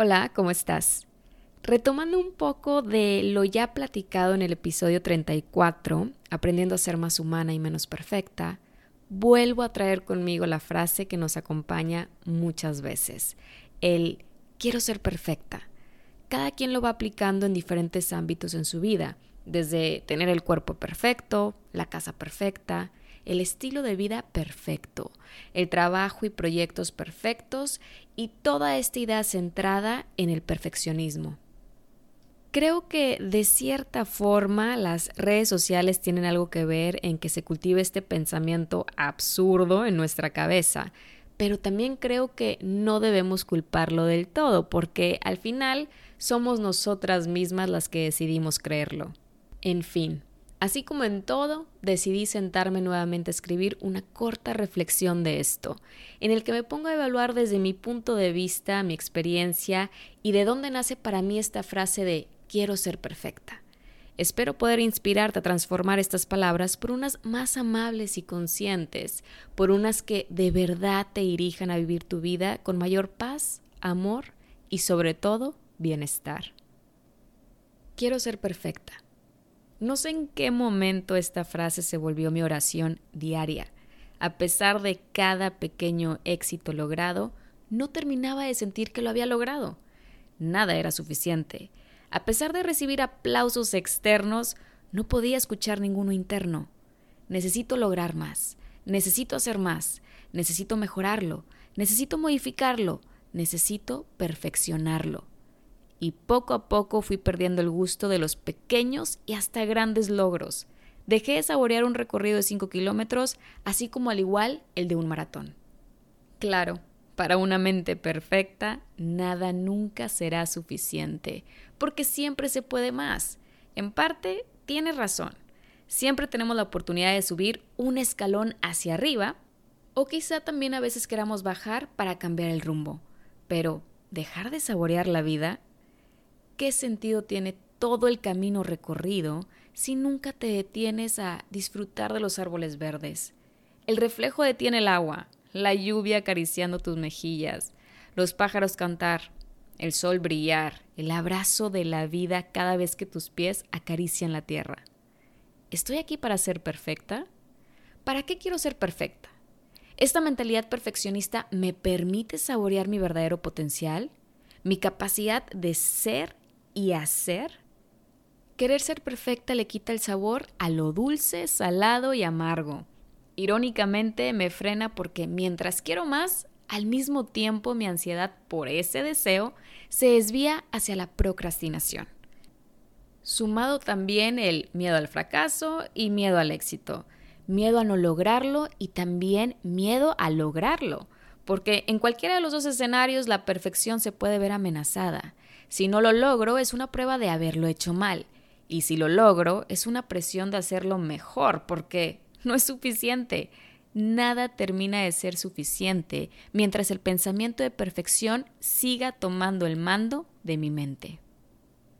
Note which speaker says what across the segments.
Speaker 1: Hola, ¿cómo estás? Retomando un poco de lo ya platicado en el episodio 34, aprendiendo a ser más humana y menos perfecta, vuelvo a traer conmigo la frase que nos acompaña muchas veces, el quiero ser perfecta. Cada quien lo va aplicando en diferentes ámbitos en su vida, desde tener el cuerpo perfecto, la casa perfecta, el estilo de vida perfecto, el trabajo y proyectos perfectos y toda esta idea centrada en el perfeccionismo. Creo que de cierta forma las redes sociales tienen algo que ver en que se cultive este pensamiento absurdo en nuestra cabeza, pero también creo que no debemos culparlo del todo, porque al final somos nosotras mismas las que decidimos creerlo. En fin, Así como en todo, decidí sentarme nuevamente a escribir una corta reflexión de esto, en el que me pongo a evaluar desde mi punto de vista, mi experiencia y de dónde nace para mí esta frase de quiero ser perfecta. Espero poder inspirarte a transformar estas palabras por unas más amables y conscientes, por unas que de verdad te dirijan a vivir tu vida con mayor paz, amor y sobre todo bienestar. Quiero ser perfecta no sé en qué momento esta frase se volvió mi oración diaria. A pesar de cada pequeño éxito logrado, no terminaba de sentir que lo había logrado. Nada era suficiente. A pesar de recibir aplausos externos, no podía escuchar ninguno interno. Necesito lograr más, necesito hacer más, necesito mejorarlo, necesito modificarlo, necesito perfeccionarlo y poco a poco fui perdiendo el gusto de los pequeños y hasta grandes logros. Dejé de saborear un recorrido de 5 kilómetros, así como al igual el de un maratón. Claro, para una mente perfecta, nada nunca será suficiente, porque siempre se puede más. En parte, tiene razón. Siempre tenemos la oportunidad de subir un escalón hacia arriba, o quizá también a veces queramos bajar para cambiar el rumbo. Pero, ¿dejar de saborear la vida ¿qué sentido tiene todo el camino recorrido si nunca te detienes a disfrutar de los árboles verdes? El reflejo detiene el agua, la lluvia acariciando tus mejillas, los pájaros cantar, el sol brillar, el abrazo de la vida cada vez que tus pies acarician la tierra. ¿Estoy aquí para ser perfecta? ¿Para qué quiero ser perfecta? ¿Esta mentalidad perfeccionista me permite saborear mi verdadero potencial? ¿Mi capacidad de ser y hacer, querer ser perfecta le quita el sabor a lo dulce, salado y amargo. Irónicamente me frena porque mientras quiero más, al mismo tiempo mi ansiedad por ese deseo se desvía hacia la procrastinación. Sumado también el miedo al fracaso y miedo al éxito, miedo a no lograrlo y también miedo a lograrlo, porque en cualquiera de los dos escenarios la perfección se puede ver amenazada. Si no lo logro, es una prueba de haberlo hecho mal. Y si lo logro, es una presión de hacerlo mejor, porque no es suficiente. Nada termina de ser suficiente mientras el pensamiento de perfección siga tomando el mando de mi mente.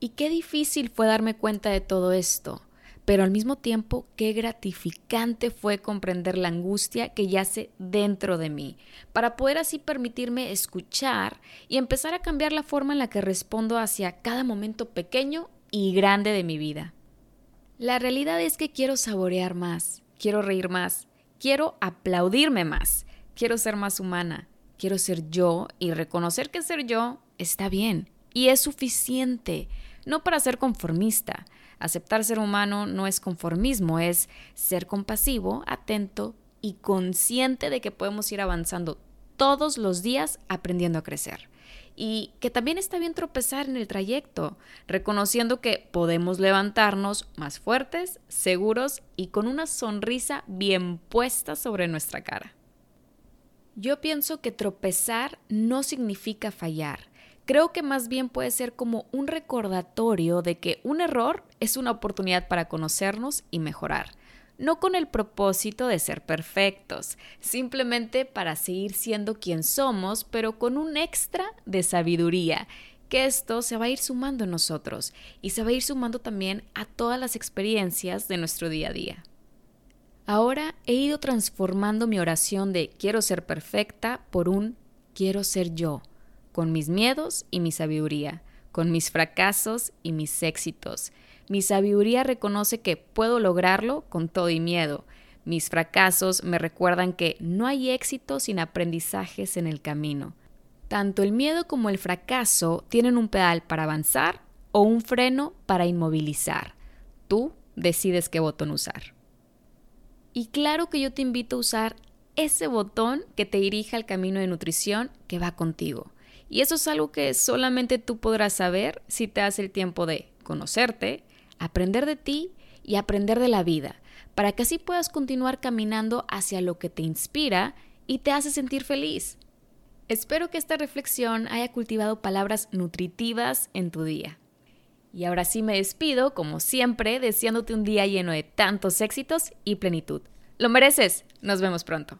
Speaker 1: Y qué difícil fue darme cuenta de todo esto pero al mismo tiempo qué gratificante fue comprender la angustia que yace dentro de mí, para poder así permitirme escuchar y empezar a cambiar la forma en la que respondo hacia cada momento pequeño y grande de mi vida. La realidad es que quiero saborear más, quiero reír más, quiero aplaudirme más, quiero ser más humana, quiero ser yo y reconocer que ser yo está bien y es suficiente, no para ser conformista, Aceptar ser humano no es conformismo, es ser compasivo, atento y consciente de que podemos ir avanzando todos los días aprendiendo a crecer. Y que también está bien tropezar en el trayecto, reconociendo que podemos levantarnos más fuertes, seguros y con una sonrisa bien puesta sobre nuestra cara. Yo pienso que tropezar no significa fallar, Creo que más bien puede ser como un recordatorio de que un error es una oportunidad para conocernos y mejorar. No con el propósito de ser perfectos, simplemente para seguir siendo quien somos, pero con un extra de sabiduría que esto se va a ir sumando en nosotros y se va a ir sumando también a todas las experiencias de nuestro día a día. Ahora he ido transformando mi oración de quiero ser perfecta por un quiero ser yo, con mis miedos y mi sabiduría, con mis fracasos y mis éxitos. Mi sabiduría reconoce que puedo lograrlo con todo y miedo. Mis fracasos me recuerdan que no hay éxito sin aprendizajes en el camino. Tanto el miedo como el fracaso tienen un pedal para avanzar o un freno para inmovilizar. Tú decides qué botón usar. Y claro que yo te invito a usar ese botón que te dirija al camino de nutrición que va contigo. Y eso es algo que solamente tú podrás saber si te das el tiempo de conocerte, aprender de ti y aprender de la vida, para que así puedas continuar caminando hacia lo que te inspira y te hace sentir feliz. Espero que esta reflexión haya cultivado palabras nutritivas en tu día. Y ahora sí me despido, como siempre, deseándote un día lleno de tantos éxitos y plenitud. Lo mereces. Nos vemos pronto.